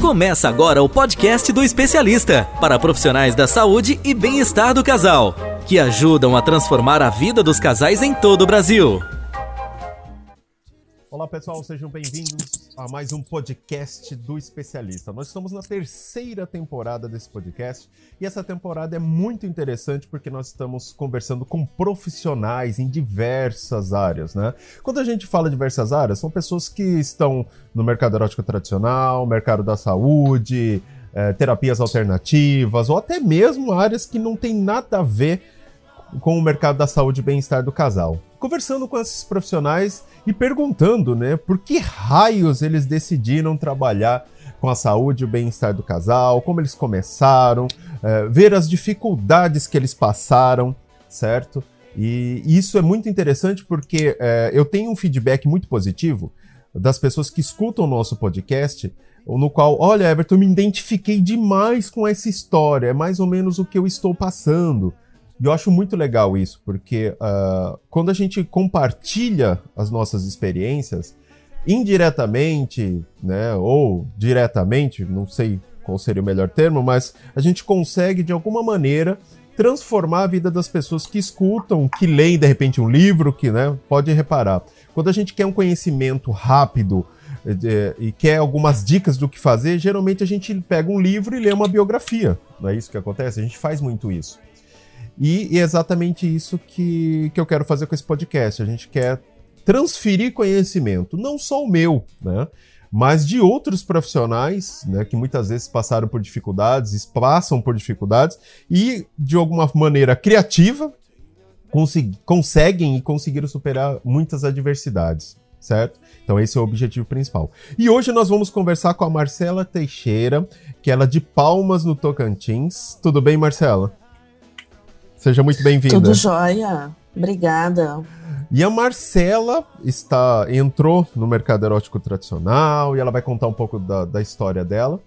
Começa agora o podcast do especialista para profissionais da saúde e bem-estar do casal, que ajudam a transformar a vida dos casais em todo o Brasil. Olá pessoal, sejam bem-vindos a mais um podcast do especialista. Nós estamos na terceira temporada desse podcast e essa temporada é muito interessante porque nós estamos conversando com profissionais em diversas áreas, né? Quando a gente fala diversas áreas, são pessoas que estão no mercado erótico tradicional, mercado da saúde, é, terapias alternativas ou até mesmo áreas que não tem nada a ver com o mercado da saúde e bem-estar do casal. Conversando com esses profissionais e perguntando, né, por que raios eles decidiram trabalhar com a saúde e o bem-estar do casal, como eles começaram, é, ver as dificuldades que eles passaram, certo? E isso é muito interessante porque é, eu tenho um feedback muito positivo das pessoas que escutam o nosso podcast, no qual, olha, Everton, me identifiquei demais com essa história, é mais ou menos o que eu estou passando. E eu acho muito legal isso, porque uh, quando a gente compartilha as nossas experiências, indiretamente, né, ou diretamente, não sei qual seria o melhor termo, mas a gente consegue de alguma maneira transformar a vida das pessoas que escutam, que leem de repente um livro, que, né, pode reparar. Quando a gente quer um conhecimento rápido é, e quer algumas dicas do que fazer, geralmente a gente pega um livro e lê uma biografia. Não é isso que acontece? A gente faz muito isso. E, é exatamente isso que, que eu quero fazer com esse podcast. A gente quer transferir conhecimento, não só o meu, né? Mas de outros profissionais, né, que muitas vezes passaram por dificuldades, passam por dificuldades e de alguma maneira criativa conseguem e conseguiram superar muitas adversidades, certo? Então esse é o objetivo principal. E hoje nós vamos conversar com a Marcela Teixeira, que ela é de Palmas no Tocantins. Tudo bem, Marcela? Seja muito bem-vinda. Tudo jóia. Obrigada. E a Marcela está entrou no mercado erótico tradicional e ela vai contar um pouco da, da história dela.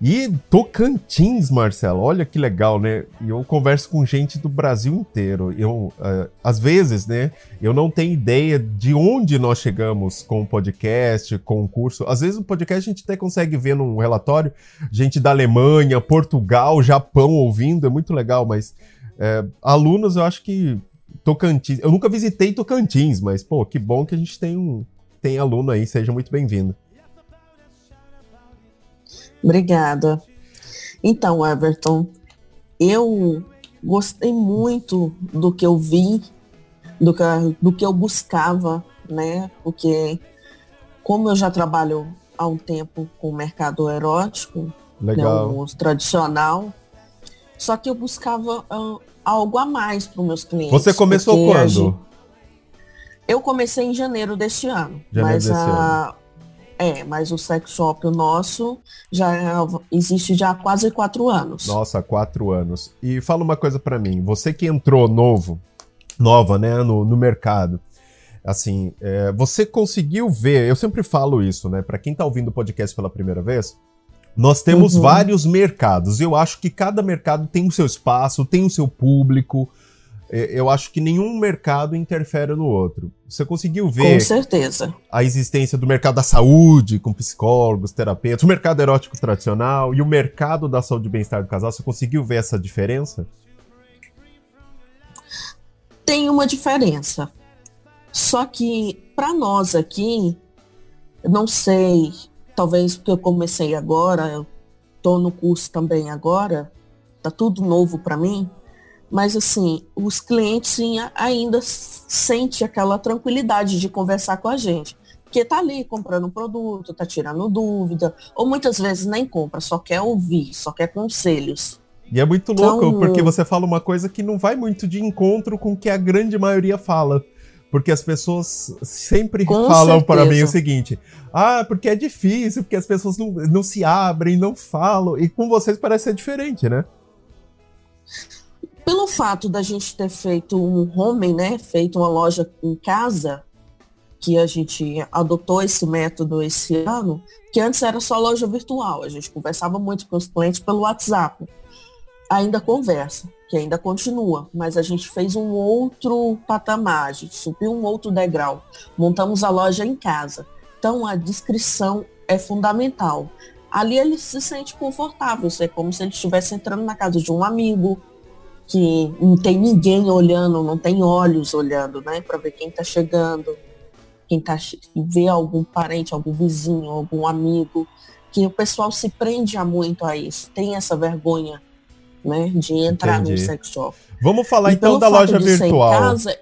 E Tocantins, Marcela, olha que legal, né? Eu converso com gente do Brasil inteiro. Eu, uh, às vezes, né? Eu não tenho ideia de onde nós chegamos com o podcast, com o curso. Às vezes o podcast a gente até consegue ver num relatório gente da Alemanha, Portugal, Japão ouvindo, é muito legal, mas é, alunos, eu acho que Tocantins. Eu nunca visitei Tocantins, mas, pô, que bom que a gente tem um tem aluno aí, seja muito bem-vindo. Obrigada. Então, Everton, eu gostei muito do que eu vi, do que, do que eu buscava, né? Porque como eu já trabalho há um tempo com o mercado erótico, Legal. Né, tradicional, só que eu buscava uh, algo a mais para os meus clientes. Você começou quando? Gente... Eu comecei em janeiro deste ano. Janeiro mas desse a... ano. É, mas o sex shop o nosso já existe já há quase quatro anos. Nossa, quatro anos. E fala uma coisa para mim, você que entrou novo, nova, né, no, no mercado, assim, é, você conseguiu ver, eu sempre falo isso, né, para quem tá ouvindo o podcast pela primeira vez, nós temos uhum. vários mercados. Eu acho que cada mercado tem o seu espaço, tem o seu público. É, eu acho que nenhum mercado interfere no outro. Você conseguiu ver com certeza. a existência do mercado da saúde, com psicólogos, terapeutas, o mercado erótico tradicional e o mercado da saúde e bem-estar do casal. Você conseguiu ver essa diferença? Tem uma diferença. Só que para nós aqui, não sei, talvez porque eu comecei agora, eu tô no curso também agora, tá tudo novo para mim, mas assim, os clientes ainda sentem aquela tranquilidade de conversar com a gente. Porque tá ali comprando um produto, tá tirando dúvida, ou muitas vezes nem compra, só quer ouvir, só quer conselhos. E é muito louco, então, porque você fala uma coisa que não vai muito de encontro com o que a grande maioria fala. Porque as pessoas sempre Com falam certeza. para mim o seguinte: ah, porque é difícil, porque as pessoas não, não se abrem, não falam. E com vocês parece ser diferente, né? Pelo fato da gente ter feito um home, né? Feito uma loja em casa, que a gente adotou esse método esse ano, que antes era só loja virtual. A gente conversava muito com os clientes pelo WhatsApp. Ainda conversa que ainda continua, mas a gente fez um outro patamar, a gente subiu um outro degrau. Montamos a loja em casa. Então a descrição é fundamental. ali ele se sente confortável. É como se ele estivesse entrando na casa de um amigo, que não tem ninguém olhando, não tem olhos olhando, né? Para ver quem está chegando, quem tá vê algum parente, algum vizinho, algum amigo, que o pessoal se prende a muito a isso, tem essa vergonha, né, de entrar Entendi. no sex shop. Vamos falar então da loja virtual. Casa,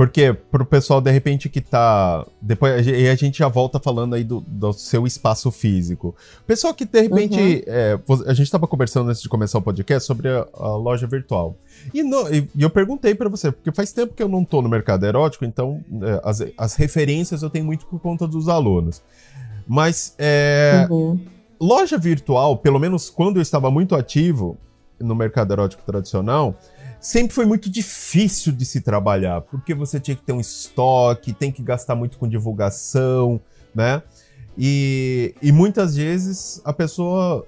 porque pro pessoal, de repente, que tá. Depois a gente já volta falando aí do, do seu espaço físico. Pessoal que, de repente. Uhum. É, a gente tava conversando antes de começar o podcast sobre a, a loja virtual. E, no, e, eu perguntei para você, porque faz tempo que eu não tô no mercado erótico, então é, as, as referências eu tenho muito por conta dos alunos. Mas é, uhum. loja virtual, pelo menos quando eu estava muito ativo no mercado erótico tradicional, sempre foi muito difícil de se trabalhar, porque você tinha que ter um estoque, tem que gastar muito com divulgação, né? E, e muitas vezes a pessoa,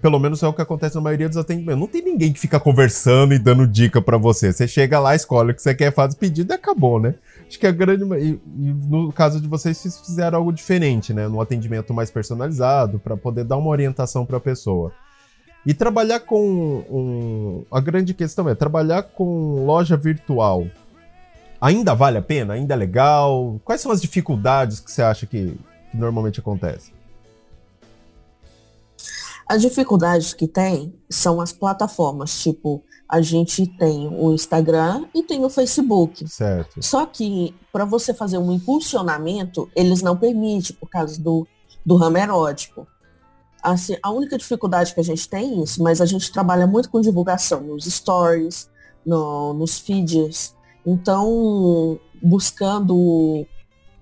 pelo menos é o que acontece na maioria dos atendimentos, não tem ninguém que fica conversando e dando dica para você. Você chega lá, escolhe o que você quer, faz o pedido e acabou, né? Acho que a grande. E, e no caso de vocês, vocês fizeram algo diferente, né? No atendimento mais personalizado, para poder dar uma orientação para a pessoa. E trabalhar com. Um, a grande questão é: trabalhar com loja virtual ainda vale a pena? Ainda é legal? Quais são as dificuldades que você acha que, que normalmente acontecem? As dificuldades que tem são as plataformas, tipo, a gente tem o Instagram e tem o Facebook. Certo. Só que para você fazer um impulsionamento, eles não permitem por causa do, do ramo erótico. Assim, a única dificuldade que a gente tem é isso, mas a gente trabalha muito com divulgação nos stories, no, nos feeds. Então, buscando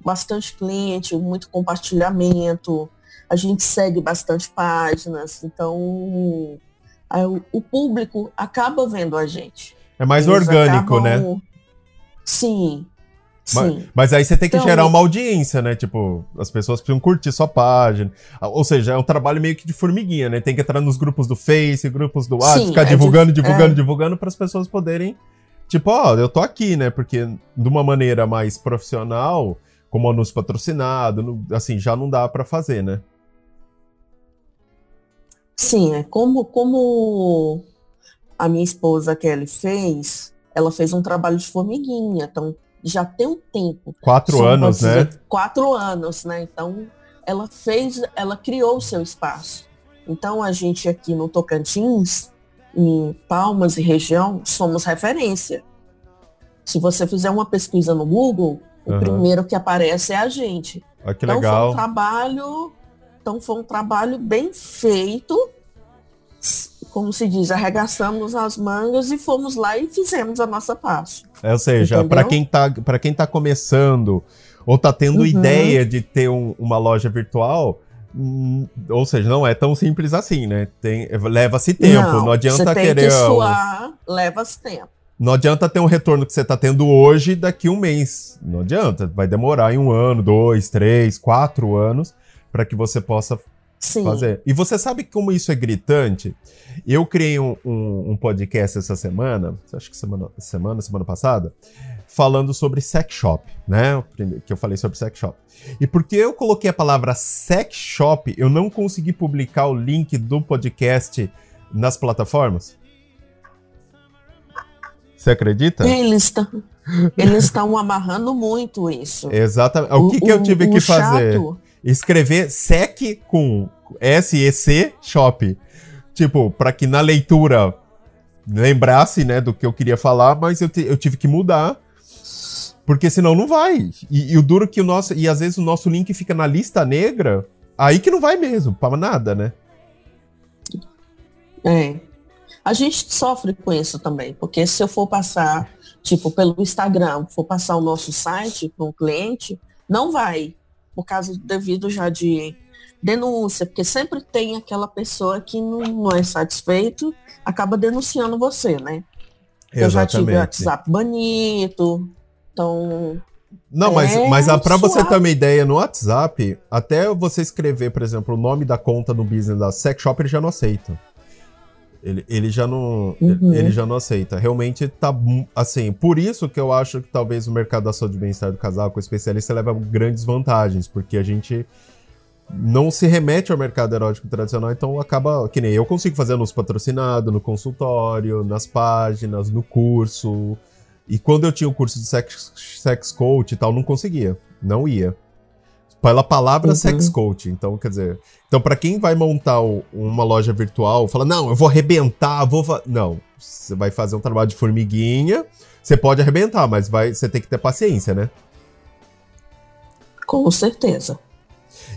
bastante cliente, muito compartilhamento. A gente segue bastante páginas. Então, o público acaba vendo a gente. É mais Eles orgânico, acabam... né? Sim. Mas, mas, aí você tem que então, gerar uma audiência, né? Tipo, as pessoas precisam curtir sua página. Ou seja, é um trabalho meio que de formiguinha, né? Tem que entrar nos grupos do Face, grupos do WhatsApp, ficar é divulgando, de, divulgando, é... divulgando para as pessoas poderem. Tipo, ó, eu tô aqui, né? Porque de uma maneira mais profissional, como anúncio patrocinado, assim, já não dá para fazer, né? Sim, é como, como a minha esposa Kelly fez, ela fez um trabalho de formiguinha, então já tem um tempo. Quatro anos, né? Quatro anos, né? Então, ela fez, ela criou o seu espaço. Então, a gente aqui no Tocantins, em Palmas e região, somos referência. Se você fizer uma pesquisa no Google, o uhum. primeiro que aparece é a gente. Ah, que então, legal. Foi um trabalho, então foi um trabalho bem feito como se diz, arregaçamos as mangas e fomos lá e fizemos a nossa parte. É, ou seja, para quem tá para quem tá começando ou tá tendo uhum. ideia de ter um, uma loja virtual, hum, ou seja, não é tão simples assim, né? Tem leva-se tempo, não, não adianta querer que suar, leva-se tempo. Não adianta ter um retorno que você está tendo hoje daqui um mês. Não adianta. Vai demorar em um ano, dois, três, quatro anos para que você possa Sim. fazer. E você sabe como isso é gritante? Eu criei um, um, um podcast essa semana, acho que semana, semana, semana passada, falando sobre sex shop, né? Que eu falei sobre sex shop. E porque eu coloquei a palavra sex shop, eu não consegui publicar o link do podcast nas plataformas. Você acredita? Eles estão eles estão amarrando muito isso. Exatamente. O que, o, que eu tive que fazer? Chato escrever SEC com S-E-C shop. Tipo, para que na leitura lembrasse, né, do que eu queria falar, mas eu, eu tive que mudar. Porque senão não vai. E, e, o duro que o nosso. E às vezes o nosso link fica na lista negra, aí que não vai mesmo, para nada, né? É. A gente sofre com isso também, porque se eu for passar, tipo, pelo Instagram, for passar o nosso site para um cliente, não vai por causa devido já de denúncia, porque sempre tem aquela pessoa que não, é satisfeito, acaba denunciando você, né? Exatamente. Eu já tive WhatsApp bonito, então. Não, mas, é mas para você ter uma ideia, no WhatsApp, até você escrever, por exemplo, o nome da conta no business da Sex Shop, ele já não aceita. Ele, ele já não uhum. ele já não aceita. Realmente tá assim, por isso que eu acho que talvez o mercado da saúde e bem-estar do casal com especialista leva grandes vantagens, porque a gente não se remete ao mercado erótico tradicional, então acaba, que nem eu consigo fazer nos patrocinado, no consultório, nas páginas, no curso. E quando eu tinha o curso de sex, sex coach e tal, não conseguia, não ia. Pela palavra uhum. sex coach, então quer dizer, então para quem vai montar uma loja virtual, fala: "Não, eu vou arrebentar, vou não, você vai fazer um trabalho de formiguinha, você pode arrebentar, mas vai, você tem que ter paciência, né? Com certeza.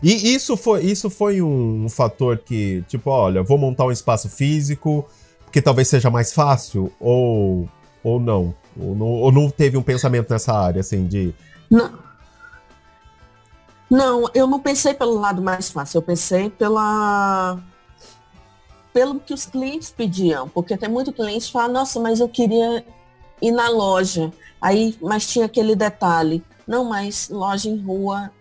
E isso foi, isso foi um, fator que, tipo, olha, vou montar um espaço físico, porque talvez seja mais fácil, ou, ou não? Ou não, ou não teve um pensamento nessa área, assim, de. Não. Não, eu não pensei pelo lado mais fácil, eu pensei pela pelo que os clientes pediam, porque tem muito cliente que fala, nossa, mas eu queria ir na loja. Aí, mas tinha aquele detalhe, não, mas loja em rua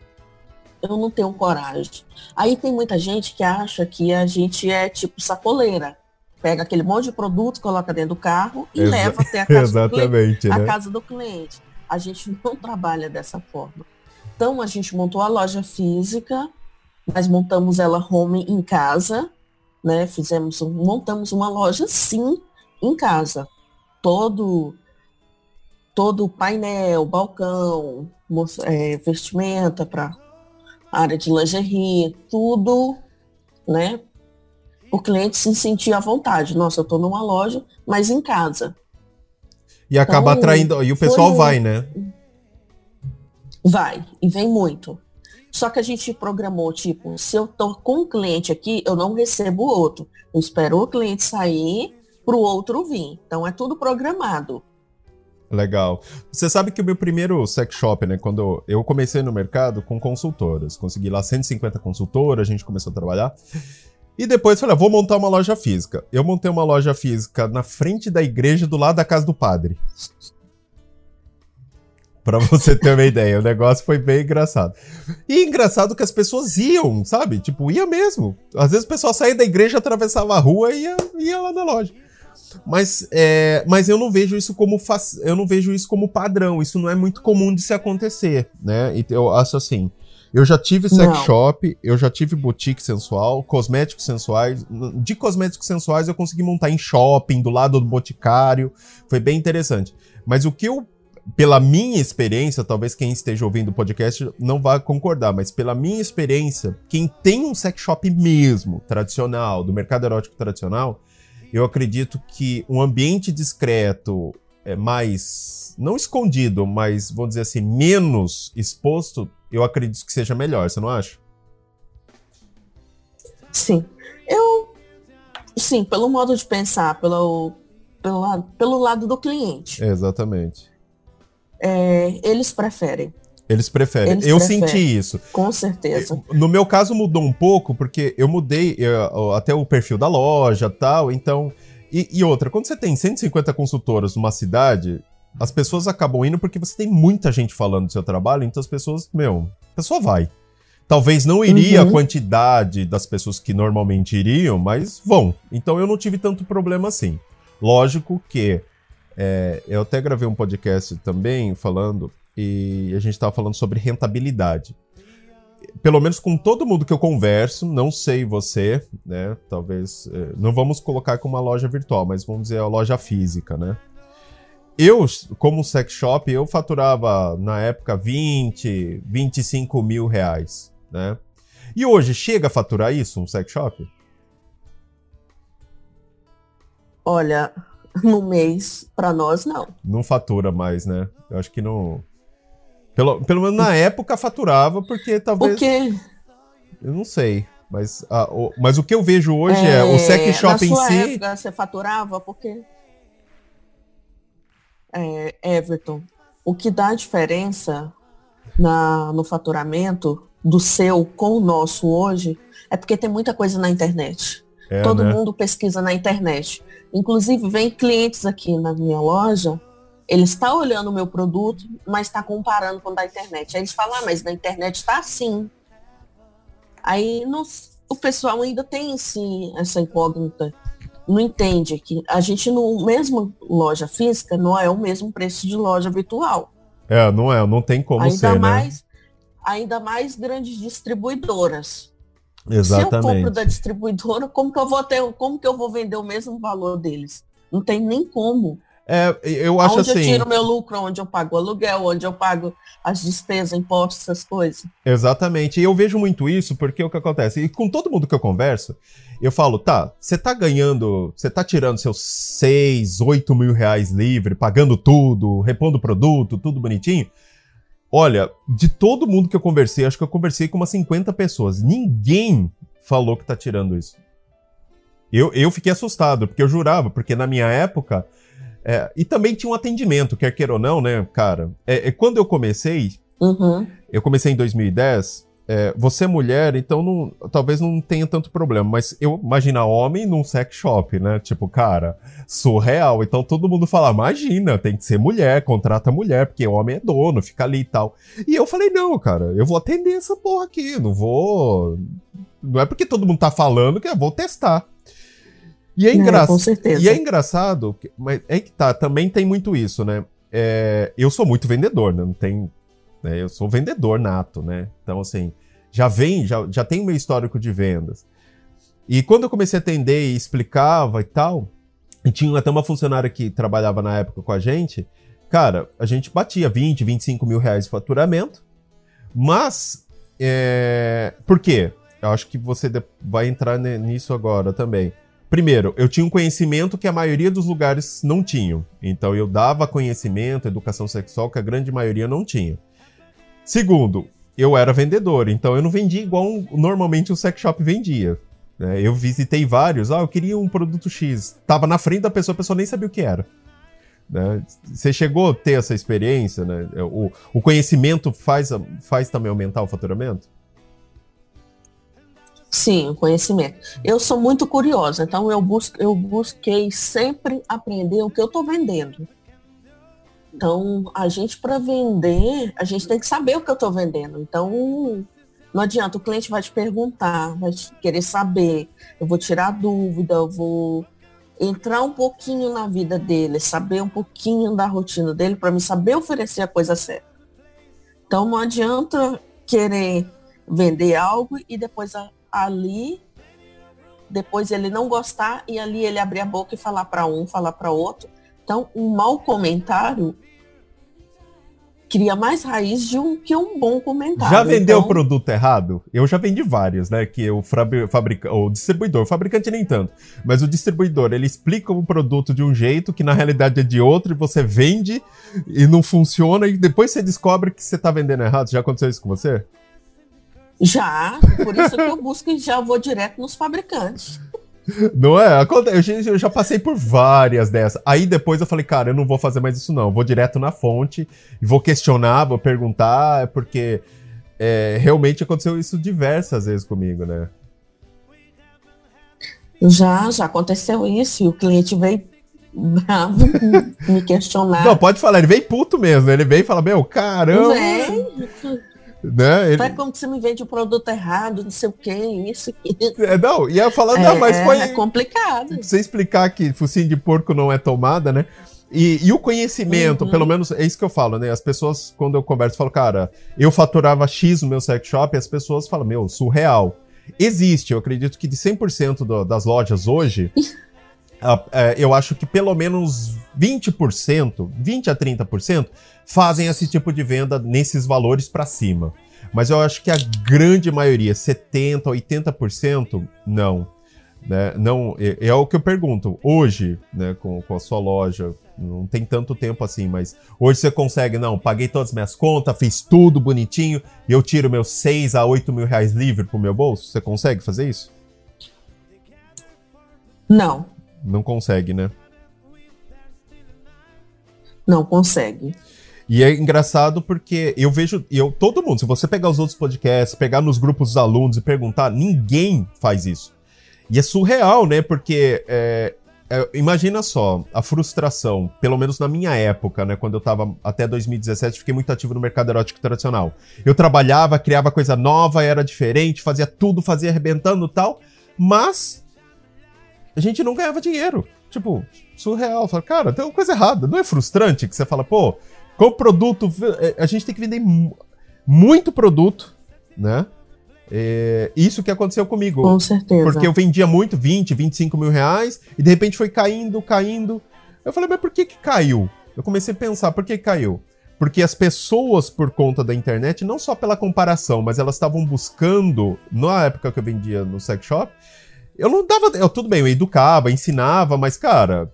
eu não tenho coragem. Aí tem muita gente que acha que a gente é tipo sacoleira. Pega aquele monte de produto, coloca dentro do carro e Exa leva até a casa, do cliente, né? a casa do cliente. A gente não trabalha dessa forma. Então a gente montou a loja física, mas montamos ela home em casa, né? Fizemos, montamos uma loja sim em casa. Todo todo painel, balcão, é, vestimenta para área de lingerie, tudo, né? O cliente se sentir à vontade. Nossa, eu estou numa loja, mas em casa. E acaba então, atraindo. E o pessoal vai, né? Vai, e vem muito. Só que a gente programou, tipo, se eu tô com um cliente aqui, eu não recebo outro. Eu espero o cliente sair para o outro vir. Então é tudo programado. Legal. Você sabe que o meu primeiro sex shop, né, quando eu comecei no mercado com consultoras, consegui lá 150 consultoras, a gente começou a trabalhar. E depois falei, ah, vou montar uma loja física. Eu montei uma loja física na frente da igreja, do lado da casa do padre. Pra você ter uma ideia, o negócio foi bem engraçado. E engraçado que as pessoas iam, sabe? Tipo, ia mesmo. Às vezes o pessoal saía da igreja, atravessava a rua e ia, ia lá na loja. Mas, é, mas eu não vejo isso como eu não vejo isso como padrão. Isso não é muito comum de se acontecer, né? E eu acho assim. Eu já tive sex não. shop, eu já tive boutique sensual, cosméticos sensuais. De cosméticos sensuais eu consegui montar em shopping, do lado do boticário. Foi bem interessante. Mas o que eu pela minha experiência, talvez quem esteja ouvindo o podcast não vá concordar, mas pela minha experiência, quem tem um sex shop mesmo, tradicional, do mercado erótico tradicional, eu acredito que um ambiente discreto, é mais não escondido, mas vamos dizer assim, menos exposto, eu acredito que seja melhor, você não acha? Sim. Eu sim, pelo modo de pensar, pelo pelo, pelo lado do cliente. Exatamente. É, eles preferem. Eles preferem. Eles eu preferem. senti isso. Com certeza. No meu caso mudou um pouco, porque eu mudei eu, até o perfil da loja tal, então. E, e, outra, quando você tem 150 consultoras numa cidade, as pessoas acabam indo porque você tem muita gente falando do seu trabalho, então as pessoas, meu, a pessoa vai. Talvez não iria uhum. a quantidade das pessoas que normalmente iriam, mas vão. Então eu não tive tanto problema assim. Lógico que é, eu até gravei um podcast também falando e a gente estava falando sobre rentabilidade. Pelo menos com todo mundo que eu converso, não sei você, né? Talvez. É, não vamos colocar como uma loja virtual, mas vamos dizer a loja física, né? Eu, como sex shop, eu faturava na época 20, 25 mil reais, né? E hoje chega a faturar isso, um sex shop? Olha, no mês, para nós, não. Não fatura mais, né? Eu acho que não. Pelo, pelo menos na época faturava, porque talvez. O quê? Eu não sei. Mas, ah, o, mas o que eu vejo hoje é, é o sex shop em si. Época, você faturava porque. É, Everton, o que dá diferença na, no faturamento do seu com o nosso hoje é porque tem muita coisa na internet. É, Todo né? mundo pesquisa na internet. Inclusive, vem clientes aqui na minha loja ele está olhando o meu produto, mas está comparando com o da internet. Aí eles falam, ah, mas na internet está assim. Aí o pessoal ainda tem essa incógnita. Não entende que a gente, no mesmo loja física, não é o mesmo preço de loja virtual. É, não é, não tem como ainda ser, né? mais, né? Ainda mais grandes distribuidoras. Exatamente. Se eu compro da distribuidora, como que eu vou ter, como que eu vou vender o mesmo valor deles? Não tem nem como. É, eu acho onde assim. eu tiro meu lucro, onde eu pago aluguel, onde eu pago as despesas, impostos, essas coisas. Exatamente. E eu vejo muito isso porque o que acontece? E com todo mundo que eu converso, eu falo, tá, você tá ganhando, você tá tirando seus 6, 8 mil reais livre, pagando tudo, repondo produto, tudo bonitinho. Olha, de todo mundo que eu conversei, acho que eu conversei com umas 50 pessoas. Ninguém falou que tá tirando isso. Eu, eu fiquei assustado, porque eu jurava, porque na minha época. É, e também tinha um atendimento, quer queira ou não, né, cara? É, é quando eu comecei, Uhum. eu comecei em 2010. É, você é mulher, então não- talvez não tenha tanto problema, mas eu imagina homem num sex shop, né? Tipo, cara, surreal. Então todo mundo fala, imagina, tem que ser mulher, contrata mulher, porque homem é dono, fica ali e tal. E eu falei, não, cara, eu vou atender essa porra aqui, não vou. Não é porque todo mundo tá falando que eu vou testar. E é É. E é engraçado, mas é que tá, também tem muito isso, né? É, eu sou muito vendedor, né? Não tem. Né? Eu sou vendedor nato, né? Então, assim, já vem, já, já tem meu histórico de vendas. E quando eu comecei a atender e explicava e tal, e tinha até uma funcionária que trabalhava na época com a gente, cara, a gente batia 20, 25 mil reais de faturamento, mas. É... Por quê? Eu acho que você vai entrar nisso agora também. Primeiro, eu tinha um conhecimento que a maioria dos lugares não tinham. Então eu dava conhecimento, educação sexual que a grande maioria não tinha. Segundo, eu era vendedor, então eu não vendia igual um- normalmente um sex shop vendia. né? Eu visitei vários, ah, eu queria um produto X. Tava na frente da pessoa, a pessoa nem sabia o que era. né? Você chegou a ter essa experiência, né? O, o conhecimento faz, faz também aumentar o faturamento? Sim, o conhecimento. Eu sou muito curiosa, então eu, busco, eu busquei sempre aprender o que eu estou vendendo. Então, a gente, para vender, a gente tem que saber o que eu estou vendendo. Então, não adianta, o cliente vai te perguntar, vai te querer saber, eu vou tirar dúvida, eu vou entrar um pouquinho na vida dele, saber um pouquinho da rotina dele, para me saber oferecer a coisa certa. Então, não adianta querer vender algo e depois ali depois ele não gostar e ali ele abrir a boca e falar para um, falar para outro. Então, um mau comentário cria mais raiz de um que um bom comentário. Já vendeu o Então, produto errado? Eu já vendi vários, né? Que o fabri- fabrica, o distribuidor, o fabricante nem tanto, mas o distribuidor, ele explica o produto de um jeito que na realidade é de outro e você vende e não funciona e depois você descobre que você tá vendendo errado. Já aconteceu isso com você? Já, por isso que eu busco e já vou direto nos fabricantes. Não é? Eu já, eu já passei por várias dessas. Aí depois eu falei, cara, eu não vou fazer mais isso não. Eu vou direto na fonte e vou questionar, vou perguntar, porque é, realmente aconteceu isso diversas vezes comigo, né? Já, já aconteceu isso e o cliente veio bravo me questionar. Não, pode falar, ele veio puto mesmo. Ele veio e fala, meu, caramba. Vem, Né? Ele, Faz como que você me vende o produto errado, não sei o que, isso aqui. é, não, ia falar, não, mas é, foi. é complicado. Você explicar que focinho de porco não é tomada, né? E, e o conhecimento, Uhum. pelo menos é isso que eu falo, né? As pessoas, quando eu converso, falam, cara, eu faturava X no meu sex shop, e as pessoas falam, meu, surreal. Existe, eu acredito que de 100% do, das lojas hoje, é, eu acho que pelo menos 20%, 20 a 30% fazem esse tipo de venda nesses valores para cima. Mas eu acho que a grande maioria, 70, 80%, não. Né? não é, é o que eu pergunto. Hoje, né, com, com a sua loja, não tem tanto tempo assim, mas hoje você consegue, não, paguei todas as minhas contas, fiz tudo bonitinho e eu tiro meus 6 a 8 mil reais livre pro meu bolso? Você consegue fazer isso? Não, Não consegue, né? não consegue. E é engraçado porque eu vejo, eu todo mundo, se você pegar os outros podcasts, pegar nos grupos dos alunos e perguntar, ninguém faz isso. E é surreal, né? Porque é, é, imagina só a frustração, pelo menos na minha época, né? Quando eu tava até 2017, fiquei muito ativo no mercado erótico tradicional. Eu trabalhava, criava coisa nova, era diferente, fazia tudo, fazia arrebentando e tal, mas a gente não ganhava dinheiro. Tipo, surreal. Fala, cara, tem uma coisa errada. Não é frustrante que você fala, pô, o produto, eh, a gente tem que vender mu- muito produto, né? É, isso que aconteceu comigo. Com certeza. Porque eu vendia muito, 20, 25 mil reais, e de repente foi caindo, caindo. Eu falei, mas por que que caiu? Eu comecei a pensar, por que caiu? Porque as pessoas, por conta da internet, não só pela comparação, mas elas estavam buscando, na época que eu vendia no sex shop, eu não dava. Eu, tudo bem, eu educava, ensinava, mas, cara,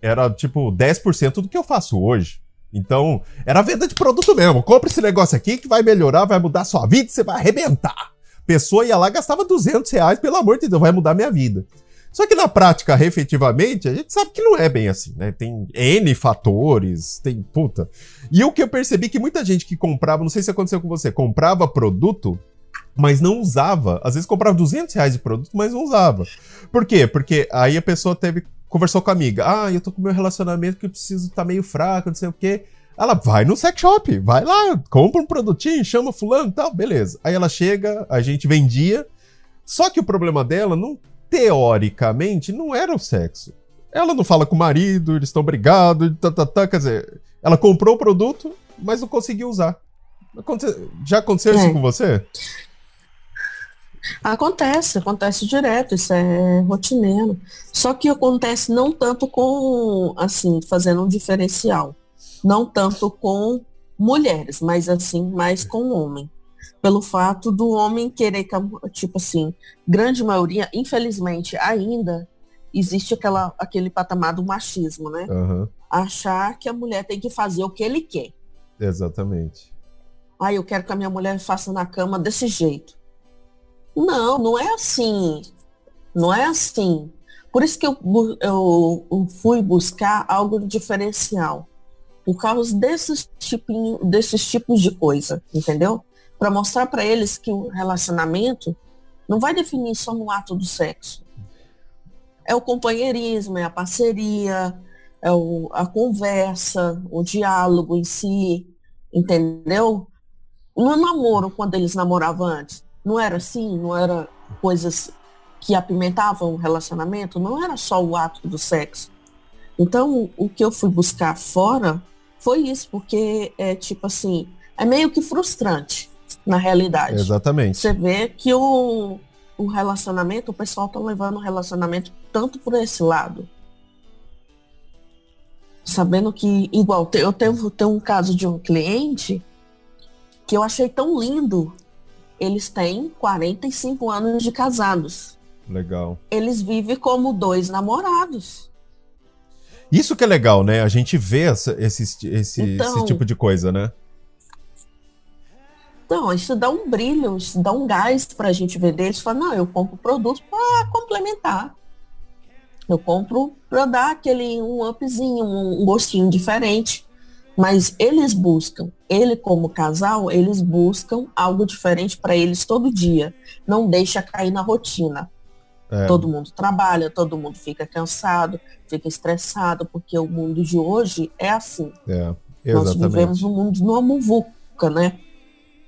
era tipo 10% do que eu faço hoje. Então, era venda de produto mesmo. Compre esse negócio aqui que vai melhorar, vai mudar sua vida, você vai arrebentar. Pessoa ia lá gastava 200 reais, pelo amor de Deus, vai mudar minha vida. Só que na prática, efetivamente, a gente sabe que não é bem assim, né? Tem N fatores, tem puta. E o que eu percebi que muita gente que comprava, não sei se aconteceu com você, comprava produto, mas não usava. Às vezes comprava 200 reais de produto, mas não usava. Por quê? Porque aí a pessoa teve conversou com a amiga. Ah, eu tô com meu relacionamento que eu preciso estar tá meio fraco, não sei o quê. Ela vai no sex shop, vai lá, compra um produtinho, chama fulano e tal, beleza. Aí ela chega, a gente vendia. Só que o problema dela, não, teoricamente, não era o sexo. Ela não fala com o marido, eles estão brigados, tá, tá, tá, quer dizer, ela comprou o produto, mas não conseguiu usar. Já aconteceu é. isso com você? Acontece, acontece direto, isso é rotineiro. Só que acontece não tanto com, assim, fazendo um diferencial. Não tanto com mulheres, mas assim, mais com homem. Pelo fato do homem querer, tipo assim, grande maioria, infelizmente, ainda existe aquela, aquele patamar do machismo, né? Uhum. Achar que a mulher tem que fazer o que ele quer. Exatamente. Ah, eu quero que a minha mulher faça na cama desse jeito. Não, não é assim. Não é assim. Por isso que eu, eu, fui buscar algo diferencial. Por causa desses, tipinho, desses tipos de coisa, entendeu? Para mostrar para eles que o relacionamento não vai definir só no ato do sexo. É o companheirismo, é a parceria, é o, a conversa, o diálogo em si, entendeu? No namoro, quando eles namoravam antes, não era assim? Não era coisas que apimentavam o relacionamento? Não era só o ato do sexo. Então, o que eu fui buscar fora foi isso, porque é tipo assim, é meio que frustrante na realidade. Exatamente. Você vê que o, o relacionamento, o pessoal tá levando o relacionamento tanto por esse lado. Sabendo que, igual, eu tenho, tenho um caso de um cliente que eu achei tão lindo eles têm 45 anos de casados. Legal. Eles vivem como dois namorados. Isso que é legal, né? A gente vê essa, esse, esse, então, esse tipo de coisa, né? Então, isso dá um brilho, isso dá um gás pra gente vender. Eles falam, não, eu compro produto para complementar. Eu compro para dar aquele um upzinho, um gostinho diferente. Mas eles buscam, ele como casal, eles buscam algo diferente para eles todo dia. Não deixa cair na rotina. É. Todo mundo trabalha, todo mundo fica cansado, fica estressado, porque o mundo de hoje é assim. É, Nós vivemos um mundo numa muvuca, né?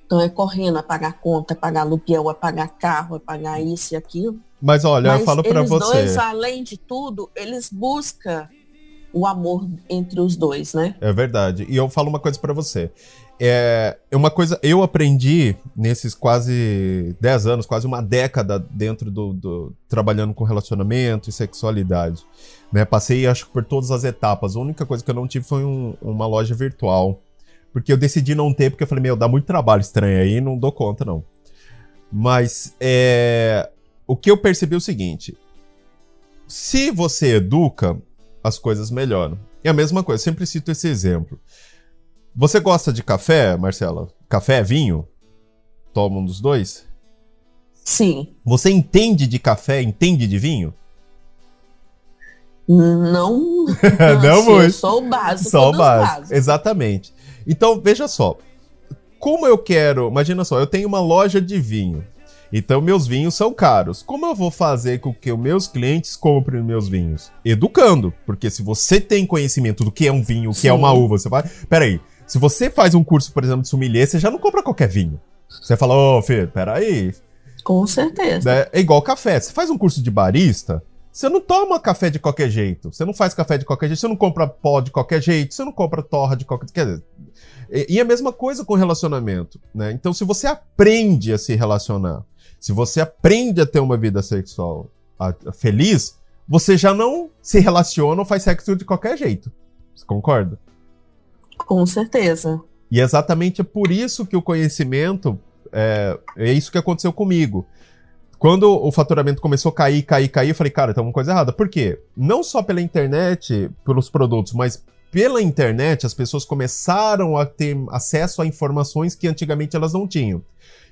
Então é correndo, é pagar conta, é pagar aluguel, é pagar carro, é pagar isso e aquilo. Mas olha, Mas eu falo para você. Dois, além de tudo, eles buscam o amor entre os dois, né? É verdade. E eu falo uma coisa para você. É, é uma coisa, eu aprendi nesses quase 10 anos, quase uma década dentro do, do trabalhando com relacionamento e sexualidade. Né? Passei, acho que por todas as etapas. A única coisa que eu não tive foi um, uma loja virtual. Porque eu decidi não ter, porque eu falei, meu, dá muito trabalho estranho aí, não dou conta, não. Mas é, o que eu percebi é o seguinte: se você educa, as coisas melhoram. E a mesma coisa, sempre cito esse exemplo. Você gosta de café, Marcela? Café, vinho? Toma um dos dois? Sim. Você entende de café, entende de vinho? Não. não muito. Só o básico. Só o básico. Exatamente. Então, veja só. Como eu quero. Imagina só, eu tenho uma loja de vinho. Então meus vinhos são caros. Como eu vou fazer com que os meus clientes comprem meus vinhos? Educando, porque se você tem conhecimento do que é um vinho, o que é uma uva, você vai. Peraí, se você faz um curso, por exemplo, de sommelier, você já não compra qualquer vinho. Você fala, ô, oh, filho, peraí. Com certeza. É, é igual café. Você faz um curso de barista, Você não toma café de qualquer jeito. Você não faz café de qualquer jeito. Você não compra pó de qualquer jeito. Você não compra torra de qualquer. Quer dizer, e a mesma coisa com relacionamento, né? Então, se você aprende a se relacionar, se você aprende a ter uma vida sexual feliz, você já não se relaciona ou faz sexo de qualquer jeito. Você concorda? Com certeza. E é exatamente por isso que o conhecimento é, é isso que aconteceu comigo. Quando o faturamento começou a cair, cair, cair, eu falei, cara, tem uma coisa errada. Por quê? Não só pela internet, pelos produtos, mas pela internet as pessoas começaram a ter acesso a informações que antigamente elas não tinham.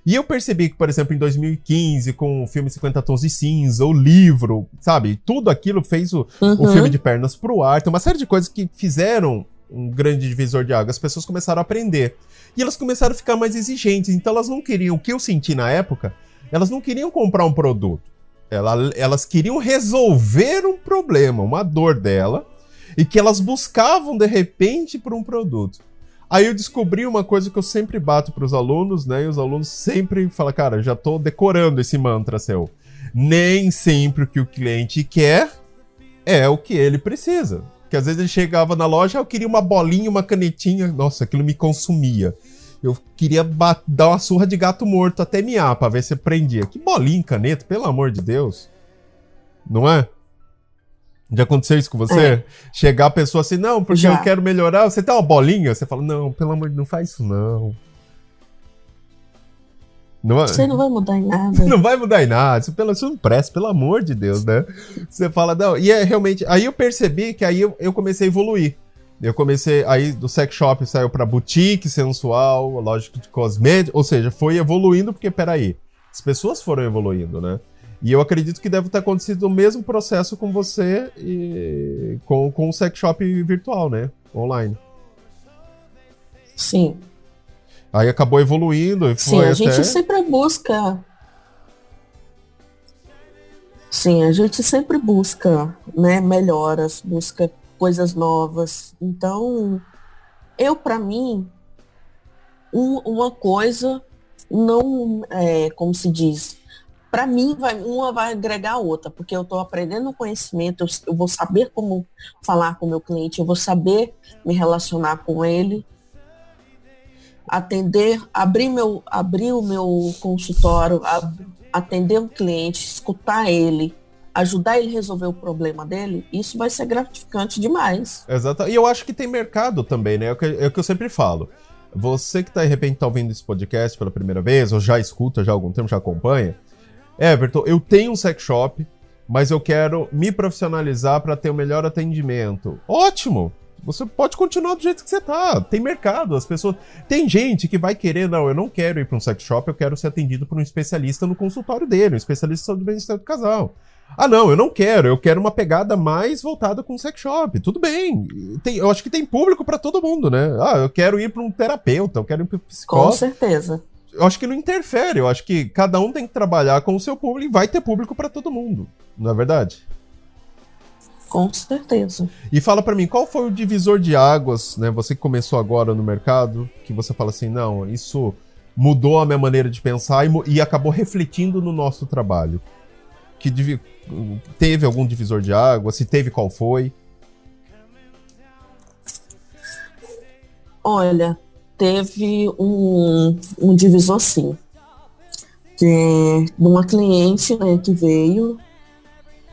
E eu percebi que, por exemplo, em 2015, com o filme 50 Tons de Cinza, o livro, sabe? Tudo aquilo fez o, uhum. o filme de pernas pro ar. Tem uma série de coisas que fizeram um grande divisor de água. As pessoas começaram a aprender. E elas começaram a ficar mais exigentes. Então elas não queriam, o que eu senti na época, elas não queriam comprar um produto. Ela, elas queriam resolver um problema, uma dor dela, e que elas buscavam de repente por um produto. Aí eu descobri uma coisa que eu sempre bato para os alunos, né? E os alunos sempre falam, cara, já tô decorando esse mantra seu. Nem sempre o que o cliente quer é o que ele precisa. Porque às vezes ele chegava na loja, eu queria uma bolinha, uma canetinha. Nossa, aquilo me consumia. Eu queria dar uma surra de gato morto até miar pra ver se prendia. Que bolinha, caneta, pelo amor de Deus. Não é? Já aconteceu isso com você? É. Chegar a pessoa assim, não, porque Já. eu quero melhorar. Você tem uma bolinha? Você fala, não, pelo amor de Deus, não faz isso não. Não, é? você não vai mudar em nada. não vai mudar em nada. Isso, pelo, isso não presta, pelo amor de Deus, né? Você fala, não. E é realmente. Aí eu percebi que aí eu, eu comecei a evoluir. Eu comecei. Aí do sex shop saiu pra boutique sensual, lógico de cosmético. Ou seja, foi evoluindo, porque peraí. As pessoas foram evoluindo, né? E eu acredito que deve ter acontecido o mesmo processo com você e com, com o sex shop virtual, né? Online. Sim. Aí acabou evoluindo e Sim, foi a gente sempre busca. Sim, a gente sempre busca, né, melhoras, busca coisas novas. Então, eu para mim, um, uma coisa não é, como se diz, para mim vai, uma vai agregar a outra, porque eu estou aprendendo conhecimento, eu, eu, vou saber como falar com o meu cliente, eu vou saber me relacionar com ele atender, abrir, meu, abrir o meu consultório, atender o cliente, escutar ele, ajudar ele a resolver o problema dele, isso vai ser gratificante demais. Exato. E eu acho que tem mercado também, né? É o que, é o que eu sempre falo. Você que tá, de repente tá ouvindo esse podcast pela primeira vez, ou já escuta já há algum tempo, já acompanha. Everton, eu tenho um sex shop, mas eu quero me profissionalizar para ter o um melhor atendimento. Ótimo! Você pode continuar do jeito que você tá. Tem mercado, as pessoas. Tem gente que vai querer, não, eu não quero ir para um sex shop, eu quero ser atendido por um especialista no consultório dele, um especialista sobre bem-estar do casal. Ah, não, eu não quero, eu quero uma pegada mais voltada com o sex shop. Tudo bem. Tem, eu acho que tem público para todo mundo, né? Ah, eu quero ir para um terapeuta, eu quero ir para um psicólogo. Com certeza. Eu acho que não interfere, eu acho que cada um tem que trabalhar com o seu público e vai ter público para todo mundo, não é verdade? Com certeza. E fala para mim, qual foi o divisor de águas, né? Você que começou agora no mercado, que você fala assim, não, isso mudou a minha maneira de pensar e, e acabou refletindo no nosso trabalho. Que teve algum divisor de águas? Se teve, qual foi? Olha, teve um, um divisor sim. Que de uma cliente né, que veio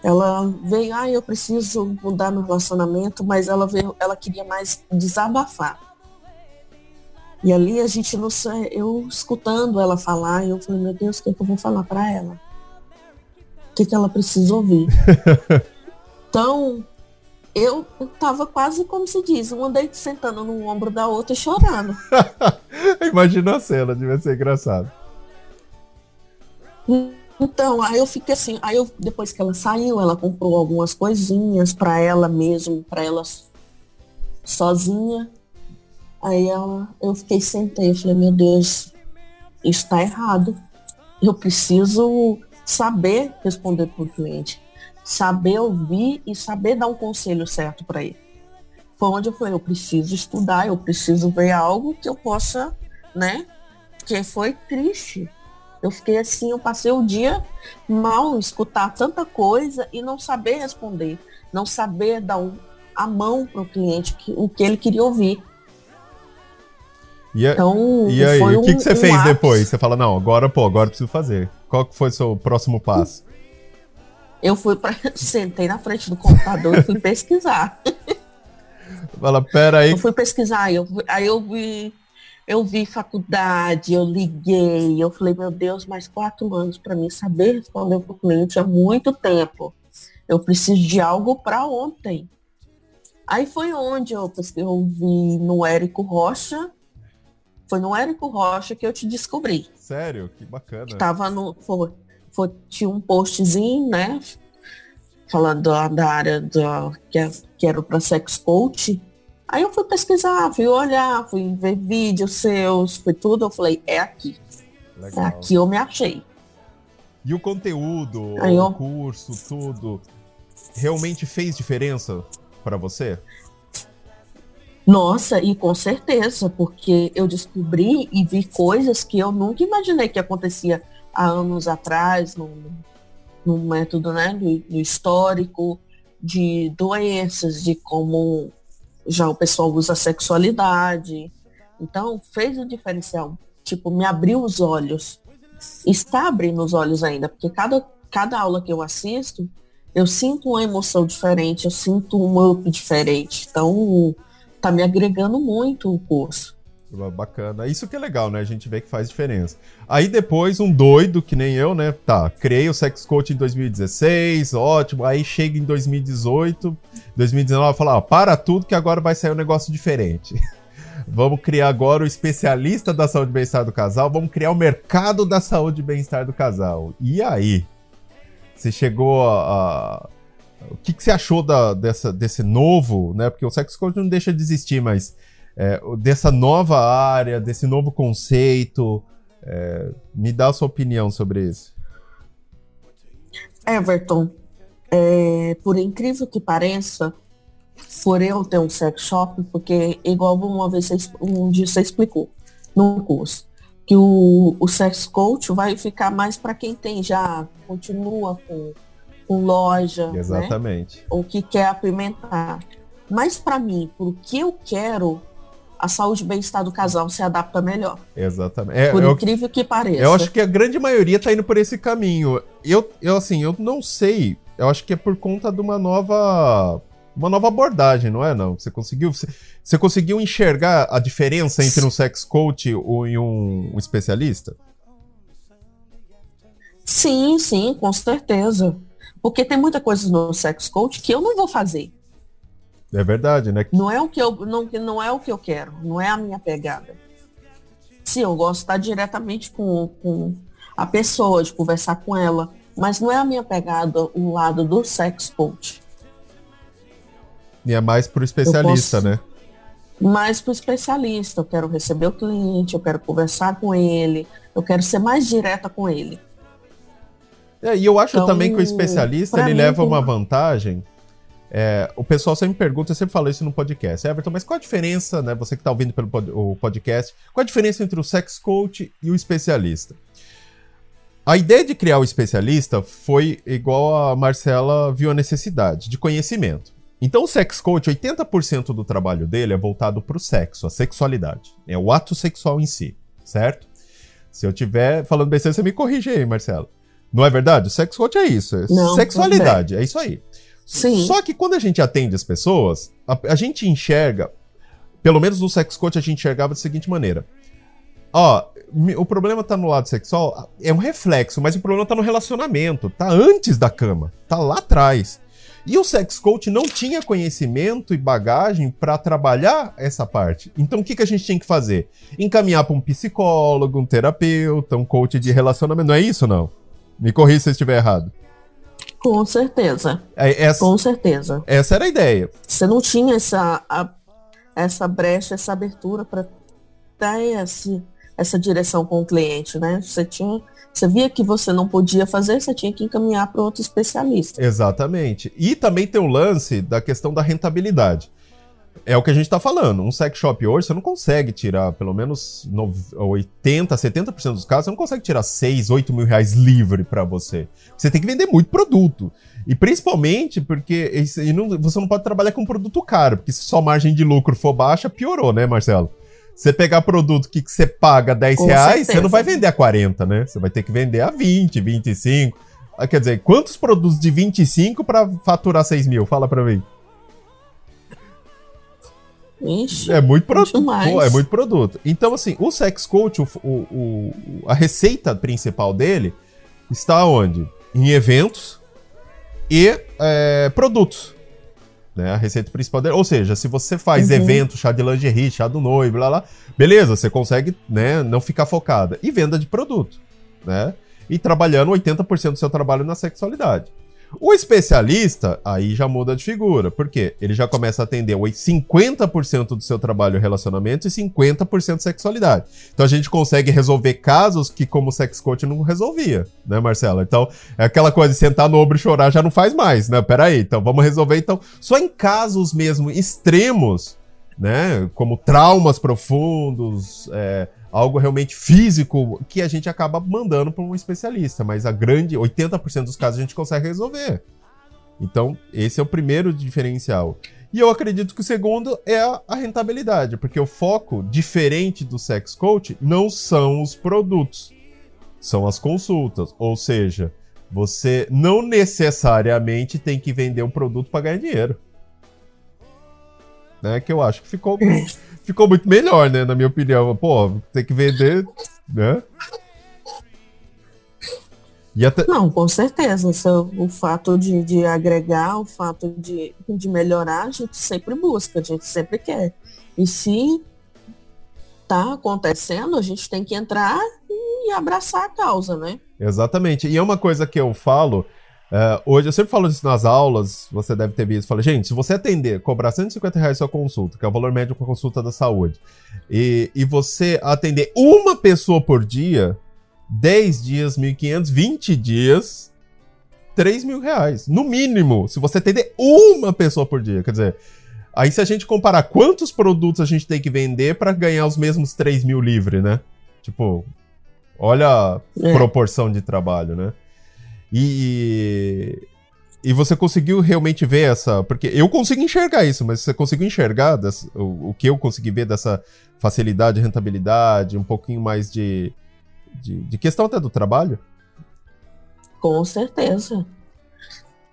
ela veio, ah, eu preciso mudar meu relacionamento, mas ela veio, ela queria mais desabafar. E ali a gente não sei, eu escutando ela falar, eu falei, meu Deus, o que, é que eu vou falar para ela? O que, é que ela precisa ouvir? então, eu tava quase como se diz, uma andei sentando no ombro da outra e chorando. Imagina a cena, devia ser engraçado. Então, aí eu fiquei assim, aí eu, depois que ela saiu, ela comprou algumas coisinhas para ela mesmo, para ela sozinha. Aí ela, eu fiquei sentei, eu falei, meu Deus, isso tá errado. Eu preciso saber responder para o cliente, saber ouvir e saber dar um conselho certo para ele. Foi onde eu falei, eu preciso estudar, eu preciso ver algo que eu possa, né? Que foi triste Eu fiquei assim, eu passei o dia mal escutar tanta coisa e não saber responder, não saber dar um, a mão para o cliente que, o que ele queria ouvir. E, a, então, e aí, o que, um, que você um fez depois? Você fala, não, agora, pô, agora preciso fazer. Qual que foi o seu próximo passo? Eu fui para sentei na frente do computador e fui pesquisar. Fala, pera aí. Eu fui pesquisar, eu, aí eu vi, eu vi faculdade, eu liguei, eu falei, meu Deus, mais quatro anos para mim saber responder para o cliente é muito tempo. Eu preciso de algo para ontem. Aí foi onde eu, eu vi no Érico Rocha, foi no Érico Rocha que eu te descobri. Sério? Que bacana. Que tava no. Foi, foi, tinha um postzinho, né? Falando da, da área da, que, é, que era para sex coach. Aí eu fui pesquisar, fui olhar, fui ver vídeos seus, foi tudo. Eu falei, é aqui. Legal. É aqui eu me achei. E o conteúdo, Aí o eu... curso, tudo, realmente fez diferença para você? Nossa, e com certeza, porque eu descobri e vi coisas que eu nunca imaginei que acontecia há anos atrás, no, no método né, do, do histórico, de doenças, de como já o pessoal usa a sexualidade. Então, fez o diferencial. Tipo, me abriu os olhos. Está abrindo os olhos ainda, porque cada, cada aula que eu assisto, eu sinto uma emoção diferente, eu sinto um up diferente. Então, tá me agregando muito o curso. Bacana. Isso que é legal, né? A gente vê que faz diferença. Aí depois, um doido que nem eu, né? Tá, criei o Sex Coach em 2016, ótimo. Aí chega em 2018, 2019, fala, ó, para tudo que agora vai sair um negócio diferente. vamos criar agora o especialista da saúde e bem-estar do casal, vamos criar o mercado da saúde e bem-estar do casal. E aí? Você chegou a, o que, que você achou da, dessa, desse novo, né? Porque o sex coach não deixa de existir, mas é, dessa nova área, desse novo conceito. É, me dá a sua opinião sobre isso. Everton, é, por incrível que pareça, por eu ter um sex shop, porque igual uma vez você, um dia você explicou no curso, que o, o sex coach vai ficar mais para quem tem já, continua com com loja, né? Exatamente. Né? ou que quer apimentar. Mas para mim, por que eu quero, a saúde e bem-estar do casal se adapta melhor. Exatamente. É, por eu, incrível que pareça. Eu acho que a grande maioria tá indo por esse caminho. Eu, eu assim, eu não sei. Eu acho que é por conta de uma nova uma nova abordagem, não é não? Você conseguiu você, você conseguiu enxergar a diferença entre um sex coach e um, um especialista? Sim, sim, com certeza. Porque tem muita coisa no sex coach que eu não vou fazer. É verdade, né? Não é o que eu não, não é o que eu quero, não é a minha pegada. Sim, eu gosto de estar diretamente com, com a pessoa, de conversar com ela, mas não é a minha pegada o lado do sex coach. E é mais pro especialista, posso... né? Mais pro especialista. Eu quero receber o cliente, eu quero conversar com ele, eu quero ser mais direta com ele. É, e eu acho então, também que o especialista ele leva uma vantagem. É, o pessoal sempre me pergunta, eu sempre falo isso no podcast, Everton, mas qual a diferença, né? Você que está ouvindo pelo pod, o podcast, qual a diferença entre o sex coach e o especialista? A ideia de criar o especialista foi igual a Marcela viu a necessidade de conhecimento. Então, o sex coach, 80% do trabalho dele é voltado para o sexo, a sexualidade. É o ato sexual em si, certo? Se eu estiver falando besteira, você me corrige aí, Marcela. Não é verdade? O sex coach é isso. É Não, sexualidade, é isso aí. Sim. Só que quando a gente atende as pessoas, a, a gente enxerga, pelo menos no sex coach a gente enxergava da seguinte maneira. Ó, o problema tá no lado sexual, é um reflexo, mas o problema tá no relacionamento, tá antes da cama, tá lá atrás. E o sex coach não tinha conhecimento e bagagem para trabalhar essa parte. Então o que, que a gente tinha que fazer? Encaminhar para um psicólogo, um terapeuta, um coach de relacionamento. Não é isso, não? Me corrija se eu estiver errado. Com certeza. Essa, Com certeza. Essa era a ideia. Você não tinha essa, a, essa brecha, essa abertura para dar esse, essa direção com o cliente, né? Você tinha. Você via que você não podia fazer, você tinha que encaminhar para outro especialista. Exatamente. E também tem o lance da questão da rentabilidade. É o que a gente tá falando. Um sex shop hoje, você não consegue tirar, pelo menos 80, 70% dos casos, você não consegue tirar 6, 8 mil reais livre para você. Você tem que vender muito produto. E principalmente porque e não, você não pode trabalhar com produto caro, porque se sua margem de lucro for baixa, piorou, né, Marcelo? Você pegar produto que, que você paga 10 com reais, certeza. você não vai vender a 40, né? Você vai ter que vender a 20, 25. Ah, quer dizer, quantos produtos de 25 para faturar 6 mil? Fala para mim. Ixi, é muito produto. É muito produto. Então, assim, o Sex Coach, o, o, o, a receita principal dele está onde? Em eventos e é, produtos. Né, a receita principal dele. Ou seja, se você faz uhum. evento, chá de lingerie, chá do noivo, blá, blá, beleza, você consegue né, não ficar focada. E venda de produto. Né? E trabalhando 80% do seu trabalho na sexualidade. O especialista, aí já muda de figura. Por quê? Ele já começa a atender 50% do seu trabalho relacionamento e 50% sexualidade. Então a gente consegue resolver casos que, como sex coach, não resolvia, né, Marcela? Então, é aquela coisa de sentar no ombro e chorar já não faz mais, né? Peraí, então vamos resolver. Então, só em casos mesmo extremos, né? Como traumas profundos, é, algo realmente físico que a gente acaba mandando para um especialista, mas a grande 80% dos casos a gente consegue resolver. Então, esse é o primeiro diferencial. E eu acredito que o segundo é a rentabilidade, porque o foco, diferente do sex coach, não são os produtos, são as consultas. Ou seja, você não necessariamente tem que vender um produto para ganhar dinheiro. Né? Que eu acho que ficou ficou muito melhor, né? Na minha opinião. Pô, tem que vender, né? Até... Não, com certeza. o fato de, de agregar, o fato de, de melhorar, a gente sempre busca, a gente sempre quer. E se tá acontecendo, a gente tem que entrar e abraçar a causa, né? Exatamente. E é uma coisa que eu falo, Uh, hoje eu sempre falo isso nas aulas, você deve ter visto. Falei, gente, se você atender, cobrar 150 reais sua consulta, que é o valor médio para consulta da saúde, e, e você atender uma pessoa por dia, 10 dias, 1.500, 20 dias, 3 mil reais. No mínimo, se você atender uma pessoa por dia. Quer dizer, aí se a gente comparar quantos produtos a gente tem que vender para ganhar os mesmos 3 mil livre, né? Tipo, olha a é. proporção de trabalho, né? E, e você conseguiu realmente ver essa. Porque eu consigo enxergar isso, mas você conseguiu enxergar o, o, que eu consegui ver dessa facilidade, rentabilidade, um pouquinho mais de, de, de questão até do trabalho? Com certeza.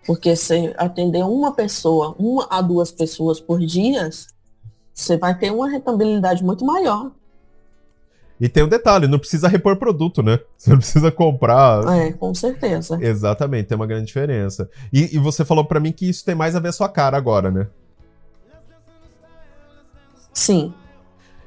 Porque se atender uma pessoa, uma a duas pessoas por dia, você vai ter uma rentabilidade muito maior. E tem um detalhe, não precisa repor produto, né? Você não precisa comprar. É, com certeza. Exatamente, tem uma grande diferença. E, e você falou para mim que isso tem mais a ver com a sua cara agora, né? Sim.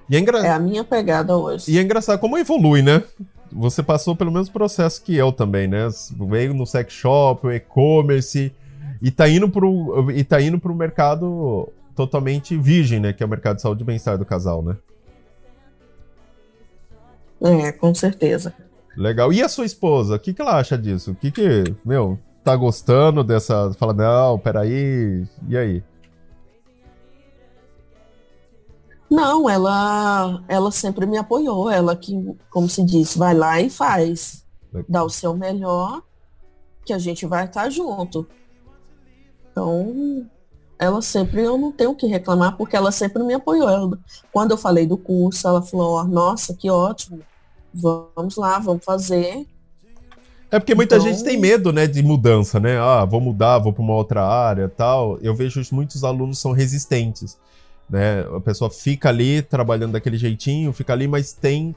É, engra... é, a minha pegada hoje. E é engraçado como evolui, né? Você passou pelo mesmo processo que eu também, né? Veio no sex shop, e-commerce, e tá indo pro, e tá indo pro mercado totalmente virgem, né? Que é o mercado de saúde e bem-estar do casal, né? É, com certeza. Legal. E a sua esposa, o que, que ela acha disso? O que que, meu, tá gostando dessa... Fala, não, peraí, e aí? Não, ela, ela sempre me apoiou. Ela que, como se diz, vai lá e faz. Dá o seu melhor, que a gente vai estar junto. Então, ela sempre, eu não tenho o que reclamar, porque ela sempre me apoiou. Ela, quando eu falei do curso, ela falou, oh, nossa, que ótimo, vamos lá, vamos fazer. É porque muita então... gente tem medo, né, de mudança, né? Ah, vou mudar, vou para uma outra área, tal. Eu vejo que muitos alunos são resistentes, né? A pessoa fica ali trabalhando daquele jeitinho, fica ali, mas tem,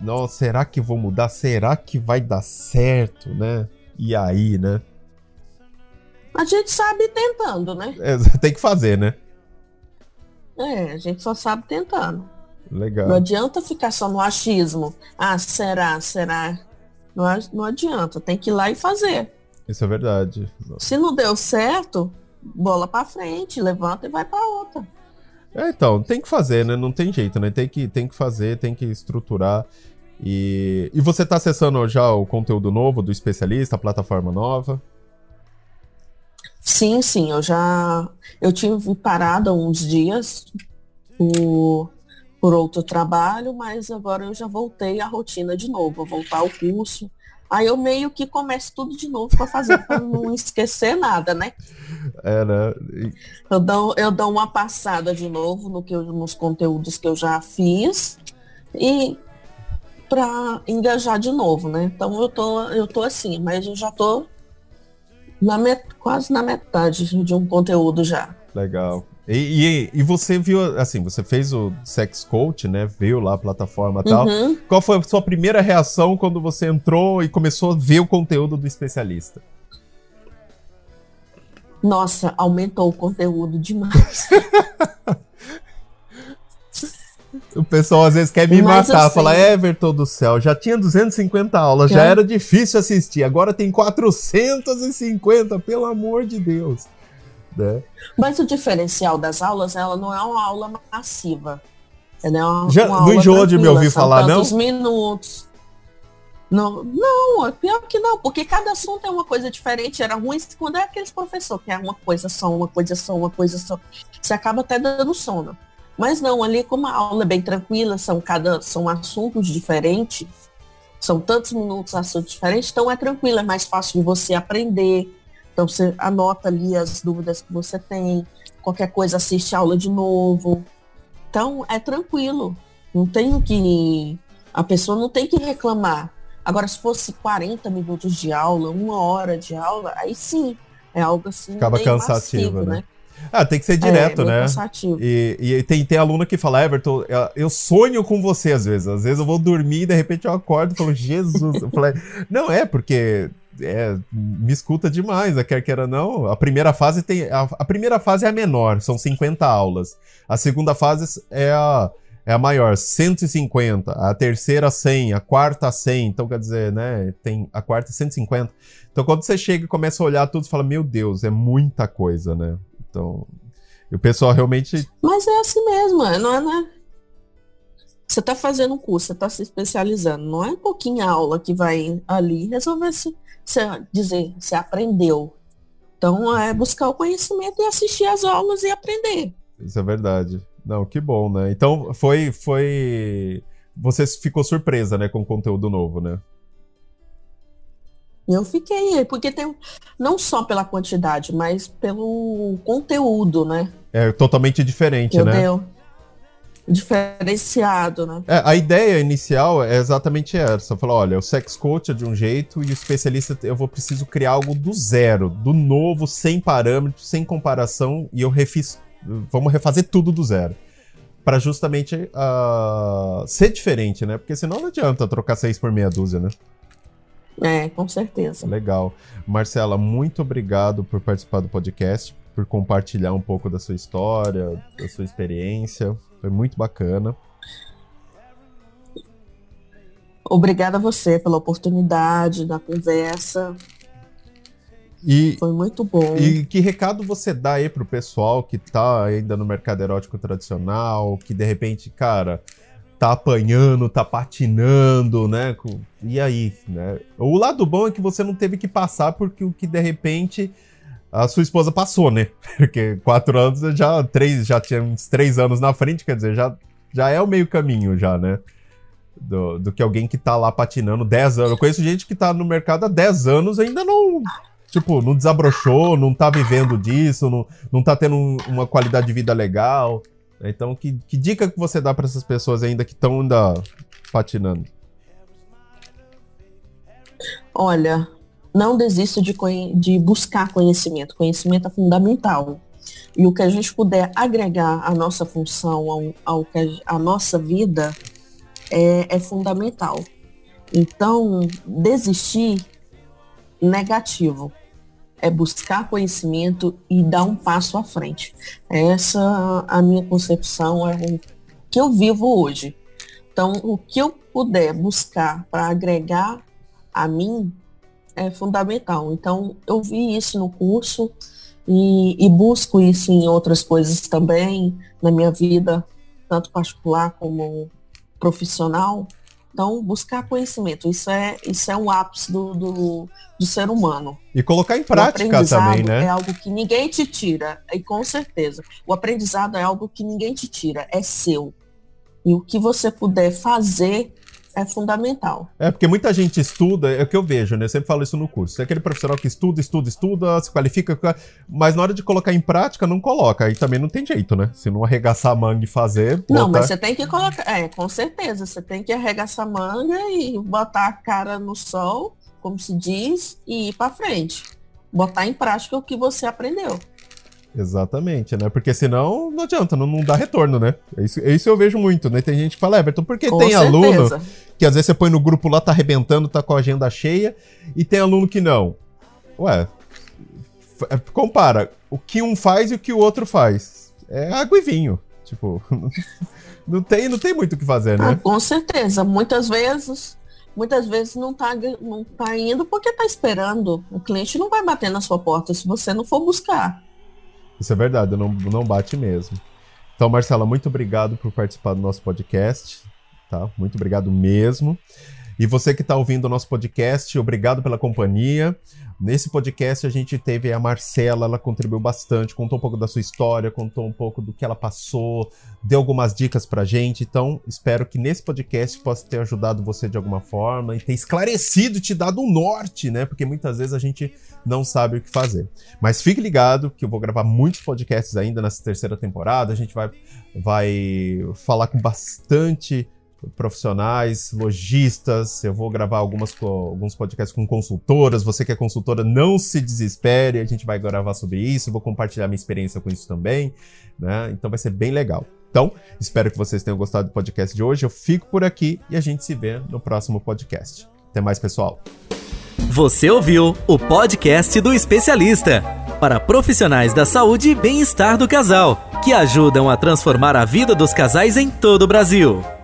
nossa, será que vou mudar? Será que vai dar certo, né? E aí, né? A gente sabe tentando, né? É, tem que fazer, né? É, a gente só sabe tentando. Legal. Não adianta ficar só no achismo. Ah, será, será? Não, não adianta, tem que ir lá e fazer. Isso é verdade. Se não deu certo, bola para frente, levanta e vai para outra. É, então, tem que fazer, né? Não tem jeito, né? Tem que, tem que fazer, tem que estruturar. E, e você está acessando já o conteúdo novo do especialista, a plataforma nova? Sim, sim, eu já eu tive parada uns dias por, por outro trabalho, mas agora eu já voltei à rotina de novo, vou voltar ao curso. Aí eu meio que começo tudo de novo para fazer, para não esquecer nada, né? É, né? Eu dou, eu dou uma passada de novo no que eu, nos conteúdos que eu já fiz e para engajar de novo, né? Então eu tô, eu tô assim, mas eu já tô na met, quase na metade de um conteúdo já. Legal. E, e, e, você viu, assim, você fez o Sex Coach, né? Viu lá a plataforma e tal. Uhum. Qual foi a sua primeira reação quando você entrou e começou a ver o conteúdo do especialista? Nossa, aumentou o conteúdo demais. o pessoal às vezes quer me Mas matar, fala, Everton do céu, já tinha 250 aulas, é. já era difícil assistir, agora tem 450, pelo amor de Deus. Né? Mas o diferencial das aulas, ela não é uma aula massiva. Ela é uma, Já, uma não enjoou de me ouvir falar, não? minutos. Não, não, é pior que não, porque cada assunto é uma coisa diferente. Era ruim quando é aqueles professor que é uma coisa só, uma coisa só, uma coisa só. Você acaba até dando sono. Mas não, ali como a aula é bem tranquila, são cada são assuntos diferentes, são tantos minutos assuntos diferentes, então é tranquilo, é mais fácil de você aprender. Então você anota ali as dúvidas que você tem, qualquer coisa assiste a aula de novo. Então é tranquilo. Não tem que. A pessoa não tem que reclamar. Agora, se fosse 40 minutos de aula, uma hora de aula, aí sim, é algo assim. Acaba cansativo, né? né? Ah, tem que ser direto, é, né? Cansativo. E, e tem, tem aluno que fala, Everton, eu sonho com você às vezes. Às vezes eu vou dormir e de repente eu acordo e falo, Jesus. eu falei, não é, porque é, me escuta demais, a quer queira não. A primeira fase tem. A, a, primeira fase é a menor, são 50 aulas. A segunda fase é a, é a maior, 150. A terceira, 100. A quarta, 100. Então, quer dizer, né? Tem a quarta, 150. Então, quando você chega e começa a olhar tudo, você fala: Meu Deus, é muita coisa, né? Então. E o pessoal realmente. Mas é assim mesmo, é, não é, né? Você está fazendo um curso, você está se especializando. Não é um pouquinho aula que vai ali resolver se você dizer, você aprendeu. Então é buscar o conhecimento e assistir às aulas e aprender. Isso é verdade. Não, que bom, né? Então foi foi você ficou surpresa, né, com o conteúdo novo, né? Eu fiquei, porque tem não só pela quantidade, mas pelo conteúdo, né? É totalmente diferente, né? Deu diferenciado, né? É, a ideia inicial é exatamente essa. Falar, olha, o sex coach é de um jeito e o especialista eu vou preciso criar algo do zero, do novo, sem parâmetros, sem comparação e eu refiz, vamos refazer tudo do zero. Para justamente uh, ser diferente, né? Porque senão não adianta trocar seis por meia dúzia, né? É, com certeza. Legal. Marcela, muito obrigado por participar do podcast, por compartilhar um pouco da sua história, da sua experiência. Foi muito bacana. Obrigada a você pela oportunidade da conversa. E, Foi muito bom. E que recado você dá aí pro pessoal que tá ainda no mercado erótico tradicional, que de repente, cara, tá apanhando, tá patinando, né? E aí, né? O lado bom é que você não teve que passar porque o que de repente a sua esposa passou, né? Porque quatro anos já três já tinha uns três anos na frente, quer dizer, já, já é o meio caminho já, né? Do, do que alguém que tá lá patinando 10 anos. Eu conheço gente que tá no mercado há 10 anos e ainda não. Tipo, não desabrochou, não tá vivendo disso, não, não tá tendo um, uma qualidade de vida legal. Então, que, que dica que você dá para essas pessoas ainda que estão ainda patinando? Olha, não desisto de, de buscar conhecimento. Conhecimento é fundamental. E o que a gente puder agregar à nonossa função, ao, ao a nossa vida, é, é fundamental. Então, desistir negativo é buscar conhecimento e dar um passo à frente. Essa a minha concepção é o que eu vivo hoje. Então, o que eu puder buscar para agregar a mim é fundamental. Então, eu vi isso no curso e, e, busco isso em outras coisas também, na minha vida, tanto particular como profissional. Então, buscar conhecimento, isso é, isso é um ápice do, do, do ser humano. E colocar em prática também, né? É algo que ninguém te tira, e com certeza. O aprendizado é algo que ninguém te tira, é seu. E o que você puder fazer é fundamental. É, porque muita gente estuda, é o que eu vejo, né? Eu sempre falo isso no curso. É aquele profissional que estuda, estuda, estuda, se qualifica, mas na hora de colocar em prática, não coloca. Aí também não tem jeito, né? Se não arregaçar a manga e fazer. Não, botar... mas você tem que colocar. É, com certeza. Você tem que arregaçar a manga e botar a cara no sol, como se diz, e ir para frente. Botar em prática o que você aprendeu. Exatamente, né? Porque senão não adianta, não, não dá retorno, né? É isso, é isso eu vejo muito, né? Tem gente que fala, Everton, porque Com tem certeza. aluno que às vezes você põe no grupo lá, tá arrebentando, tá com a agenda cheia, e tem aluno que não. Ué, é, compara o que um faz e o que o outro faz. É água e vinho. Tipo, não tem, não tem muito o que fazer, né? Ah, com certeza. Muitas vezes, muitas vezes não tá, não tá indo porque tá esperando. O cliente não vai bater na sua porta se você não for buscar. Isso é verdade, não, não bate mesmo. Então, Marcela, muito obrigado por participar do nosso podcast. Tá? Muito obrigado mesmo. E você que está ouvindo o nosso podcast, obrigado pela companhia. Nesse podcast a gente teve a Marcela, ela contribuiu bastante, contou um pouco da sua história, contou um pouco do que ela passou, deu algumas dicas pra gente. Então, espero que nesse podcast possa ter ajudado você de alguma forma e ter esclarecido, te dado um norte, né? Porque muitas vezes a gente não sabe o que fazer. Mas fique ligado que eu vou gravar muitos podcasts ainda nessa terceira temporada. A gente vai, vai falar com bastante profissionais, lojistas. Eu vou gravar algumas, alguns podcasts com consultoras. Você que é consultora, não se desespere. A gente vai gravar sobre isso. Vou compartilhar minha experiência com isso também. Né? Então vai ser bem legal. Então, espero que vocês tenham gostado do podcast de hoje. Eu fico por aqui e a gente se vê no próximo podcast. Até mais, pessoal. Você ouviu o podcast do especialista para profissionais da saúde e bem-estar do casal, que ajudam a transformar a vida dos casais em todo o Brasil.